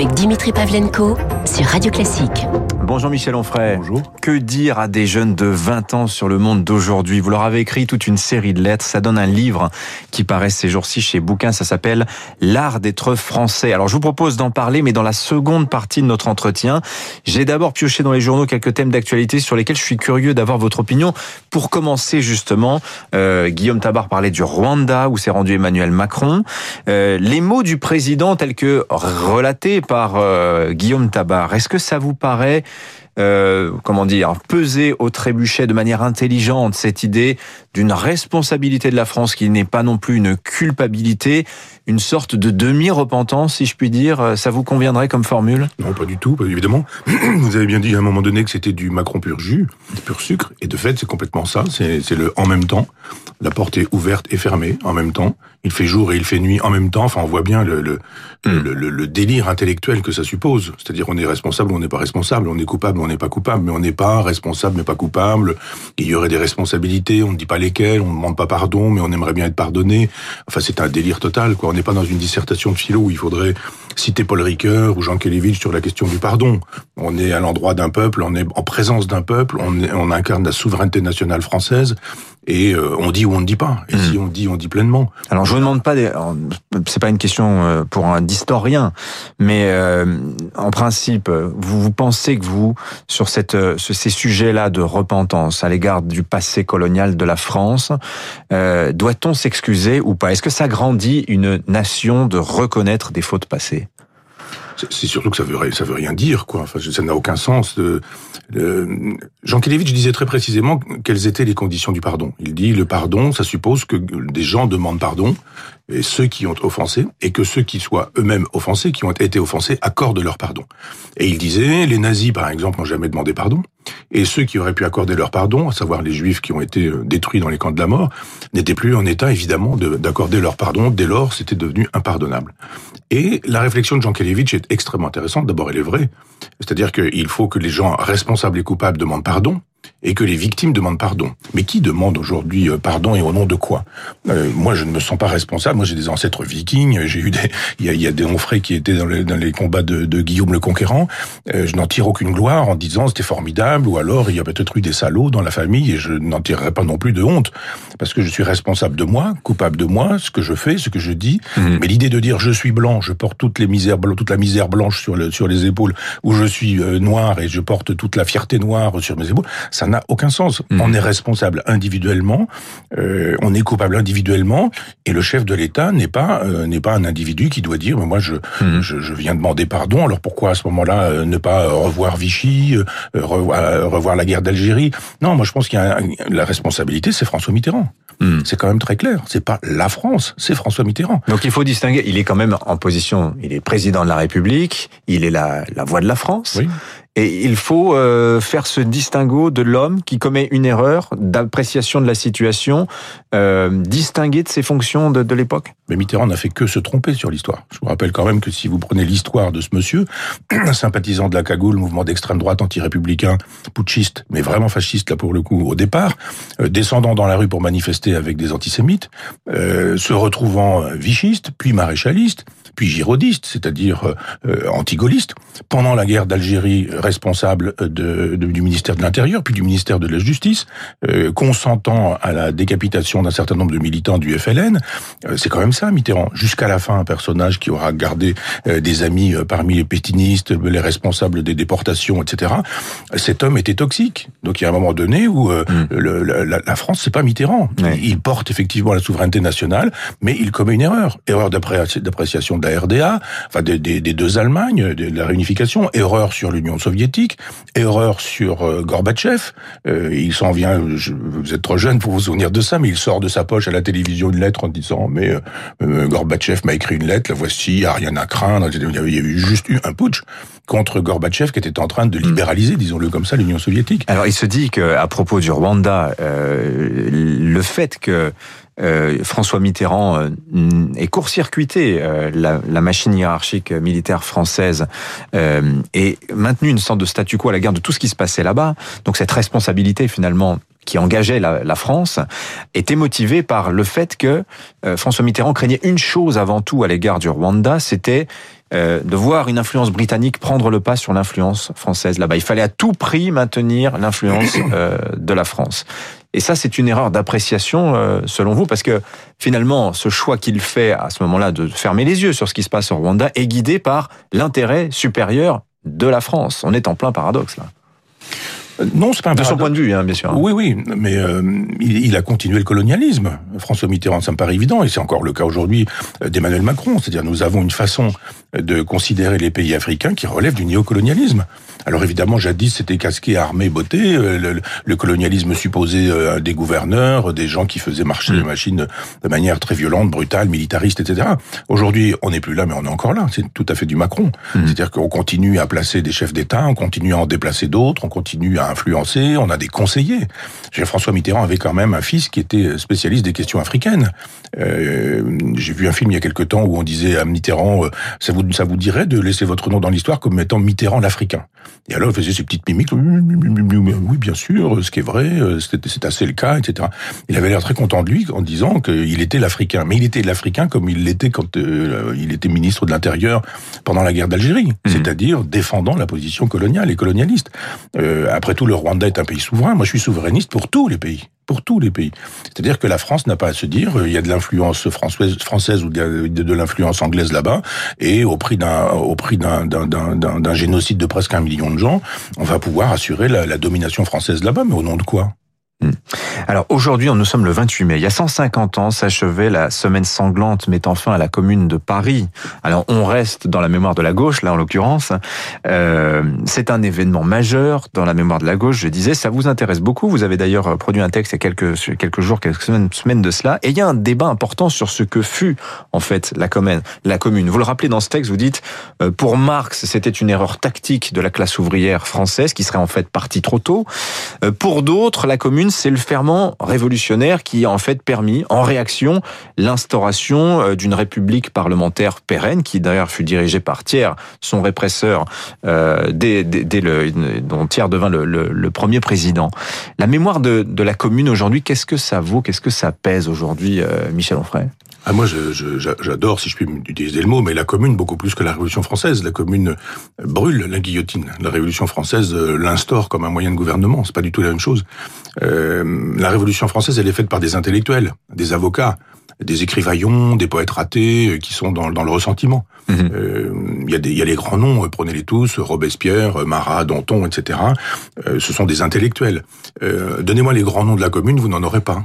avec Dimitri Pavlenko sur Radio Classique. Bonjour Michel Onfray. Bonjour. Que dire à des jeunes de 20 ans sur le monde d'aujourd'hui? Vous leur avez écrit toute une série de lettres. Ça donne un livre qui paraît ces jours-ci chez Bouquin. Ça s'appelle L'art d'être français. Alors je vous propose d'en parler, mais dans la seconde partie de notre entretien, j'ai d'abord pioché dans les journaux quelques thèmes d'actualité sur lesquels je suis curieux d'avoir votre opinion. Pour commencer justement, euh, Guillaume Tabar parlait du Rwanda où s'est rendu Emmanuel Macron. Euh, les mots du président tels que relatés par euh, Guillaume Tabar, est-ce que ça vous paraît euh, comment dire, peser au trébuchet de manière intelligente cette idée d'une responsabilité de la France qui n'est pas non plus une culpabilité, une sorte de demi-repentance, si je puis dire. Ça vous conviendrait comme formule? Non, pas du tout, évidemment. Vous avez bien dit à un moment donné que c'était du Macron pur jus, pur sucre, et de fait, c'est complètement ça. C'est le en même temps. La porte est ouverte et fermée en même temps. Il fait jour et il fait nuit en même temps. Enfin, on voit bien le, le, hmm. le, le délire intellectuel que ça suppose. C'est-à-dire, on est responsable, on n'est pas responsable, on est coupable, on n'est pas coupable, mais on n'est pas responsable, mais pas coupable. Il y aurait des responsabilités, on ne dit pas lesquelles, on ne demande pas pardon, mais on aimerait bien être pardonné. Enfin, c'est un délire total, quoi. On n'est pas dans une dissertation de philo où il faudrait citer Paul Ricoeur ou Jean Kelevich sur la question du pardon. On est à l'endroit d'un peuple, on est en présence d'un peuple, on, on incarne la souveraineté nationale française et euh, on dit ou on ne dit pas. Et si hmm. on dit, on dit pleinement. Alors je vous demande pas, c'est pas une question euh, pour un historien, mais euh, en principe, vous, vous pensez que vous, sur cette, ces sujets-là de repentance à l'égard du passé colonial de la France, doit-on s'excuser ou pas? Est-ce que ça grandit une nation de reconnaître des fautes passées? C'est surtout que ça veut veut rien dire quoi. Enfin, ça n'a aucun sens. De, Jean Kelevitch disait très précisément quelles étaient les conditions du pardon. Il dit le pardon, ça suppose que des gens demandent pardon et ceux qui ont offensé et que ceux qui soient eux-mêmes offensés, qui ont été offensés, accordent leur pardon. Et il disait les nazis par exemple n'ont jamais demandé pardon et ceux qui auraient pu accorder leur pardon, à savoir les juifs qui ont été euh, détruits dans les camps de la mort, n'étaient plus en état évidemment d'accorder leur pardon. Dès lors, c'était devenu impardonnable. Et la réflexion de Jean Kelevitch est extrêmement intéressante. D'abord, elle est vraie. C'est-à-dire qu'il faut que les gens responsables et coupables demandent pardon et que les victimes demandent pardon. Mais qui demande aujourd'hui euh, pardon et au nom de quoi? Euh, Moi, je ne me sens pas responsable. Moi, j'ai des ancêtres vikings. J'ai eu des, il y a, il y a des onfrés qui étaient dans les, dans les combats de, de, Guillaume le Conquérant. Euh, je n'en tire aucune gloire en disant c'était formidable, ou alors il y a peut-être eu des salauds dans la famille et je n'en tirerai pas non plus de honte parce que je suis responsable de moi, coupable de moi, ce que je fais, ce que je dis. Mmh. Mais l'idée de dire je suis blanc, je porte toutes les misères, toute la misère blanche sur, le, sur les épaules, ou je suis noir et je porte toute la fierté noire sur mes épaules, ça n'a aucun sens. Mhm. On est responsable individuellement, euh, on est coupable individuellement, et le chef de l'État n'est pas euh, n'est pas un individu qui doit dire moi je, mhm. je, je viens demander pardon. Alors pourquoi à ce moment-là euh, ne pas revoir Vichy, revoir, revoir la guerre d'Algérie? Non, moi je pense qu'il y a la responsabilité, c'est François Mitterrand. Mhm. C'est quand même très clair. C'est pas la France, c'est François Mitterrand. Donc il faut distinguer. Il est quand même en position. Il est président de la République. Il est la, la voix de la France. Oui. Et il faut euh, faire ce distinguo de l'homme qui commet une erreur d'appréciation de la situation, euh, de ses fonctions de, de l'époque. Mais Mitterrand n'a fait que se tromper sur l'histoire. Je vous rappelle quand même que si vous prenez l'histoire de ce monsieur, sympathisant de la cagoule, mouvement d'extrême droite anti-républicain, putschiste, mais vraiment fasciste là pour le coup au départ, euh, descendant dans la rue pour manifester avec des antisémites, euh, se retrouvant vichiste, puis maréchaliste, puis girodiste, c'est-à-dire euh, euh anti-gaulliste, pendant la guerre d'Algérie responsable de, du ministère de l'Intérieur, puis du ministère de la Justice, euh, consentant à la décapitation d'un certain nombre de militants du FLN. Euh, c'est quand même ça, Mitterrand. Jusqu'à la fin, un personnage qui aura gardé euh, des amis parmi les pétinistes, les responsables des déportations, etc. Cet homme était toxique. Donc il y a un moment donné où mm. le, la, la, France, c'est pas Mitterrand. Il porte effectivement la souveraineté nationale, mais il commet une erreur. Erreur d'appréciation de la RDA, enfin des, des, des deux Allemagnes, de la réunification, erreur sur l'Union soviétique, erreur sur euh, Gorbatchev. Euh, il s'en vient, je, vous êtes trop jeune pour vous souvenir de ça, mais il sort de sa poche à la télévision une lettre en disant mais euh, Gorbatchev m'a écrit une lettre, la voici, il n'y a rien à craindre. Il y avait eu juste eu un putsch contre Gorbatchev qui était en train de mm. libéraliser, disons-le comme ça, l'Union soviétique. Alors il se dit que à propos du Rwanda, le fait que François Mitterrand euh, ait court-circuité euh, la, la, machine hiérarchique militaire française et maintenu une sorte de statu quo à la guerre de tout ce qui se passait là-bas. Donc cette responsabilité finalement qui engageait la, la, France était motivée par le fait que François Mitterrand craignait une chose avant tout à l'égard du Rwanda, c'était euh, de voir une influence britannique prendre le pas sur l'influence française là-bas. Il fallait à tout prix maintenir l'influence euh, de la France. Et ça, c'est une erreur d'appréciation, euh, selon vous, parce que finalement, ce choix qu'il fait à ce moment-là de fermer les yeux sur ce qui se passe au Rwanda est guidé par l'intérêt supérieur de la France. On est en plein paradoxe là. Non, c'est pas un De son point de vue, hein, bien sûr. Oui, oui, mais euh, il, il, a continué le colonialisme. François Mitterrand, ça me paraît évident, et c'est encore le cas aujourd'hui d'Emmanuel Macron. C'est-à-dire, nous avons une façon de considérer les pays africains qui relèvent du néocolonialisme. Alors évidemment, jadis, c'était casqué, armé, beauté. Euh, le, le, colonialisme supposait euh, des gouverneurs, des gens qui faisaient marcher les mm. machines de manière très violente, brutale, militariste, etc. Aujourd'hui, on n'est plus là, mais on est encore là. C'est tout à fait du Macron. Mm. C'est-à-dire qu'on continue à placer des chefs d'État, on continue à en déplacer d'autres, on continue à influencer, on a des conseillers. François Mitterrand avait quand même un fils qui était spécialiste des questions africaines. Euh, J'ai vu un film il y a quelque temps où on disait à Mitterrand, euh, ça vous ça vous dirait de laisser votre nom dans l'histoire comme étant Mitterrand l'Africain? Et alors il faisait ses petites mimiques, oui bien sûr, ce qui est vrai, euh, c'est assez le cas, etc. Il avait l'air très content de lui en disant qu'il était l'Africain, mais il était l'Africain comme il l'était quand euh, il était ministre de l'Intérieur pendant la guerre d'Algérie, mmh. c'est-à-dire défendant la position coloniale et colonialiste. Euh, après tout, le Rwanda est un pays souverain. Moi, je suis souverainiste pour tous les pays pour tous les pays. C'est-à-dire que la France n'a pas à se dire euh, il y a de l'influence française, ou de, l'influence anglaise là-bas, et au prix d'un au prix d'un, génocide de presque un million de gens, on va pouvoir assurer la, la domination française là-bas. Mais au nom de quoi? Hmm. Alors aujourd'hui, nous sommes le 28 mai. Il y a 150 ans s'achevait la semaine sanglante mettant fin à la commune de Paris. Alors on reste dans la mémoire de la gauche, là en l'occurrence. Euh, c'est un événement majeur dans la mémoire de la gauche. Je disais, ça vous intéresse beaucoup. Vous avez d'ailleurs produit un texte il y a quelques, jours, quelques semaines, semaines de cela. Et il y a un débat important sur ce que fut en fait la commune. La commune. Vous le rappelez dans ce texte, vous dites, euh, pour Marx, c'était une erreur tactique de la classe ouvrière française qui serait en fait partie trop tôt. Euh, pour d'autres, la commune c'est le ferment révolutionnaire qui a en fait permis, en réaction, l'instauration euh, d'une république parlementaire pérenne, qui d'ailleurs fut dirigée par Thiers, son répresseur, euh, dès, dès, le, dont Thiers devint le, premier président. La mémoire de, de la commune aujourd'hui, qu'est-ce que ça vaut, qu'est-ce que ça pèse aujourd'hui, euh, Michel Onfray? Ah, moi, j'adore, si je puis utiliser le mot, mais la Commune beaucoup plus que la Révolution française. La Commune brûle la guillotine. La Révolution française euh, l'instaure comme un moyen de gouvernement. C'est pas du tout la même chose. Euh, la Révolution française, elle est faite par des intellectuels, des avocats, des écrivaillons, des poètes ratés euh, qui sont dans, dans le ressentiment. Mhm. Euh, il y, y, a les grands noms, prenez-les tous, Robespierre, Marat, Danton, etc. ce sont des intellectuels. Donnez-moi les grands noms de la commune, vous n'en aurez pas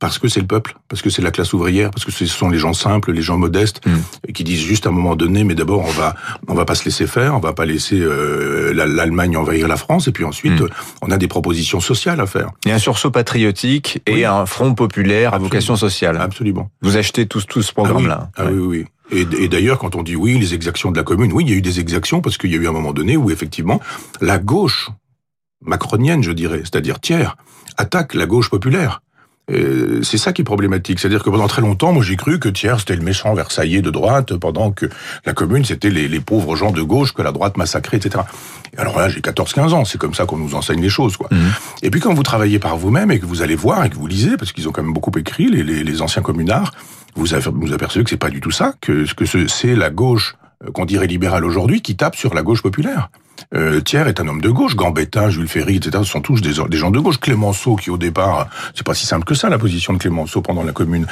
parce que c'est le peuple, parce que c'est la classe ouvrière, parce que ce sont les gens simples, les gens modestes, mm. qui disent juste à un moment donné, mais d'abord on va on va pas se laisser faire, on va pas laisser euh, l'Allemagne envahir la France, et puis ensuite mm. on a des propositions sociales à faire. Il y a un sursaut patriotique et un front populaire à vocation sociale. Absolument. Vous achetez tout, tout ce programme-là. Ah oui, ah oui, oui. Et, et d'ailleurs, quand on dit oui, les exactions de la commune, oui, il y a eu des exactions parce qu'il y a eu un moment donné où effectivement la gauche macronienne, je dirais, c'est-à-dire tiers, attaque la gauche populaire. Euh, c'est ça qui est problématique. C'est-à-dire que pendant très longtemps, moi j'ai cru que Thiers c'était le méchant versaillais de droite, pendant que la commune c'était les, les, pauvres gens de gauche que la droite massacrait, etc. alors là, j'ai 14-15 ans, c'est comme ça qu'on nous enseigne les choses. quoi. Mhm. Et puis quand vous travaillez par vous-même et que vous allez voir et que vous lisez, parce qu'ils ont quand même beaucoup écrit, les, les, les anciens communards, vous vous apercevez que c'est pas du tout ça, que, que c'est la gauche euh, qu'on dirait libérale aujourd'hui qui tape sur la gauche populaire. Euh, Thiers est un homme de gauche, Gambetta, Jules Ferry, etc. Ce sont tous des, des gens de gauche. Clémenceau, qui au départ, c'est pas si simple que ça la position de Clémenceau pendant la Commune.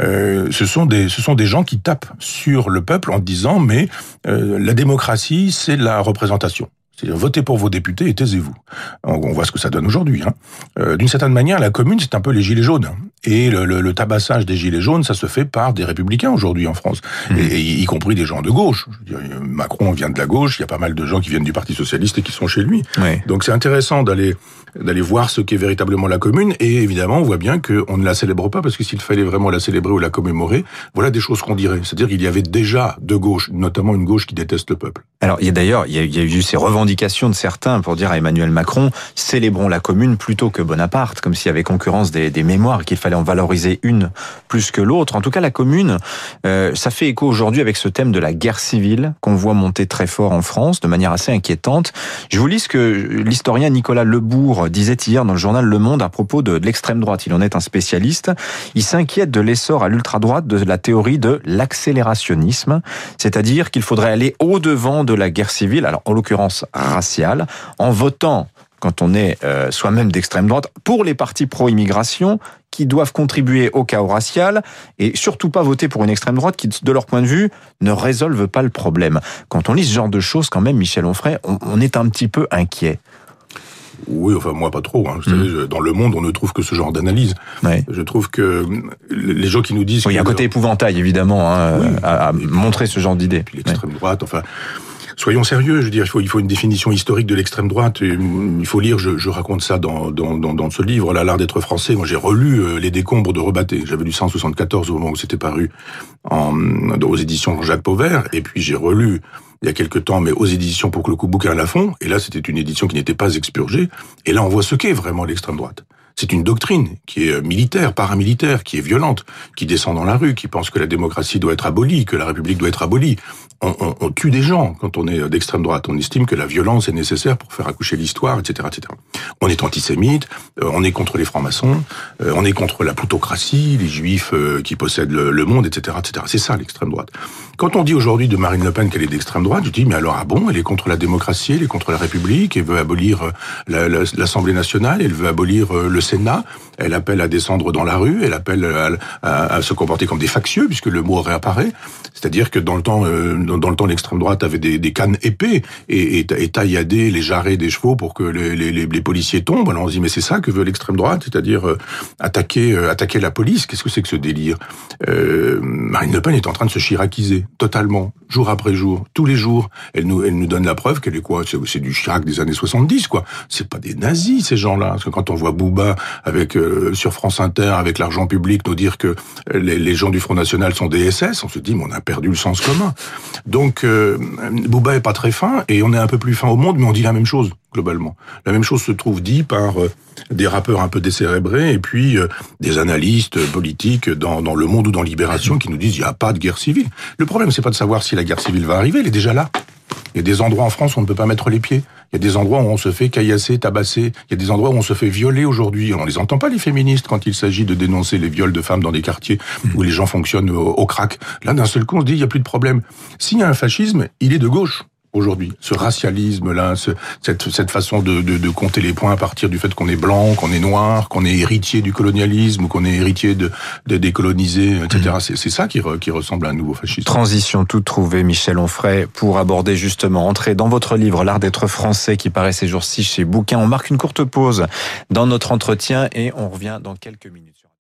Euh, ce sont des, ce sont des gens qui tapent sur le peuple en disant mais euh, la démocratie, c'est la représentation. C'est-à-dire votez pour vos députés et taisez-vous. On voit ce que ça donne aujourd'hui. Hein. Euh, D'une certaine manière, la commune, c'est un peu les gilets jaunes. Et le, le, le, tabassage des gilets jaunes, ça se fait par des républicains aujourd'hui en France, mmh. et, y compris des gens de gauche. Je veux dire, Macron vient de la gauche, il y a pas mal de gens qui viennent du Parti socialiste et qui sont chez lui. Oui. Donc c'est intéressant d'aller d'aller voir ce qu'est véritablement la commune. Et évidemment, on voit bien qu'on ne la célèbre pas, parce que s'il fallait vraiment la célébrer ou la commémorer, voilà des choses qu'on dirait. C'est-à-dire qu'il y avait déjà de gauche, notamment une gauche qui déteste le peuple. Alors, il y a d'ailleurs, il y a eu ces revendications de certains pour dire à Emmanuel Macron, célébrons la commune plutôt que Bonaparte, comme s'il y avait concurrence des, des mémoires, qu'il fallait en valoriser une plus que l'autre. En tout cas, la commune, euh, ça fait écho aujourd'hui avec ce thème de la guerre civile qu'on voit monter très fort en France de manière assez inquiétante. Je vous lis ce que l'historien Nicolas Lebourg disait hier dans le journal Le Monde à propos de l'extrême droite. Il en est un spécialiste. Il s'inquiète de l'essor à l'ultra-droite de la théorie de l'accélérationnisme, c'est-à-dire qu'il faudrait aller au-devant de la guerre civile, alors en l'occurrence raciale, en votant quand on est euh, soi-même d'extrême droite, pour les partis pro-immigration qui doivent contribuer au chaos racial et surtout pas voter pour une extrême droite qui, de leur point de vue, ne résolve pas le problème. Quand on lit ce genre de choses, quand même, Michel Onfray, on, est un petit peu inquiet. Oui, enfin moi pas trop. Hein. Vous savez, mmh. dans le monde, on ne trouve que ce genre d'analyse. Je trouve que les gens qui nous disent... il y a un côté épouvantail, évidemment, hein, à, montrer ce genre d'idée. L'extrême droite, enfin soyons sérieux. Je veux dire, il faut, il faut une définition historique de l'extrême droite. il faut lire. Je, je raconte ça dans, dans, dans, dans, ce livre, là, l'art d'être français. Moi, j'ai relu euh, les décombres de Rebatté. J'avais lu 174 au moment où c'était paru en, aux éditions Jacques Pauvert, et puis j'ai relu il y a quelques temps, mais aux éditions pour que le coup bouquin la fond. Et là, c'était une édition qui n'était pas expurgée. Et là, on voit ce qu'est vraiment l'extrême droite. C'est une doctrine qui est euh, militaire, paramilitaire, qui est violente, qui descend dans la rue, qui pense que la démocratie doit être abolie, que la République doit être abolie. On, on, on tue des gens quand on est euh, d'extrême droite. On estime que la violence est nécessaire pour faire accoucher l'histoire, etc., etc. On est antisémite, euh, on est contre les francs-maçons, on est contre la plutocratie, les juifs qui possèdent le, monde, etc., etc. C'est ça l'extrême droite. Quand on dit aujourd'hui de Marine Le Pen qu'elle est d'extrême droite, je dis mais alors ah bon, elle est contre la démocratie, elle est contre la République, elle veut abolir l'Assemblée nationale, elle veut abolir le Sénat, elle appelle à descendre dans la rue, elle appelle à, se comporter comme des factieux, puisque le mot réapparaît. C'est-à-dire que dans le temps, euh, dans, le temps, l'extrême droite avait des, cannes épées et, et, tailladait les jarrets des chevaux pour que les, policiers tombent. Alors on se dit mais c'est ça que veut l'extrême droite, c'est-à-dire euh, attaquer, euh, attaquer la police. Qu'est-ce que c'est que ce délire? Marine Le Pen est en train de se chiraciser totalement, jour après jour, tous les jours. Elle nous, elle nous donne la preuve qu'elle est quoi? C'est du Chirac des années 70, quoi. C'est pas des nazis ces gens-là. Parce que quand on voit Bouba avec euh, sur France Inter avec l'argent public nous dire que les, gens du Front National sont des SS, on se dit mais on a perdu le sens commun. Donc euh, Bouba est pas très fin et on est un peu plus fin au monde, mais on dit la même chose globalement. La même chose se trouve dit par euh, des rappeurs un peu décérébrés et puis des analystes politiques dans, dans Le Monde ou dans Libération qui nous disent il n'y a pas de guerre civile. Le problème c'est pas de savoir si la guerre civile va arriver, elle est déjà là. Il y a des endroits en France où on ne peut pas mettre les pieds. Il y a des endroits où on se fait caillasser, tabasser. Il y a des endroits où on se fait violer aujourd'hui. On les entend pas, les féministes, quand il s'agit de dénoncer les viols de femmes dans des quartiers où les gens fonctionnent au, crack. Là, d'un seul coup, on se dit, il n'y a plus de problème. S'il y a un fascisme, il est de gauche aujourd'hui. Ce racialisme-là, ce, cette, cette, façon de, de, de, compter les points à partir du fait qu'on est blanc, qu'on est noir, qu'on est héritier du colonialisme qu'on est héritier de, de décoloniser, etc. Mmh. C'est ça qui, qui, ressemble à un nouveau fascisme. Transition toute trouvée, Michel Onfray, pour aborder justement, entrer dans votre livre, L'art d'être français, qui paraît ces jours-ci chez Bouquin. On marque une courte pause dans notre entretien et on revient dans quelques minutes.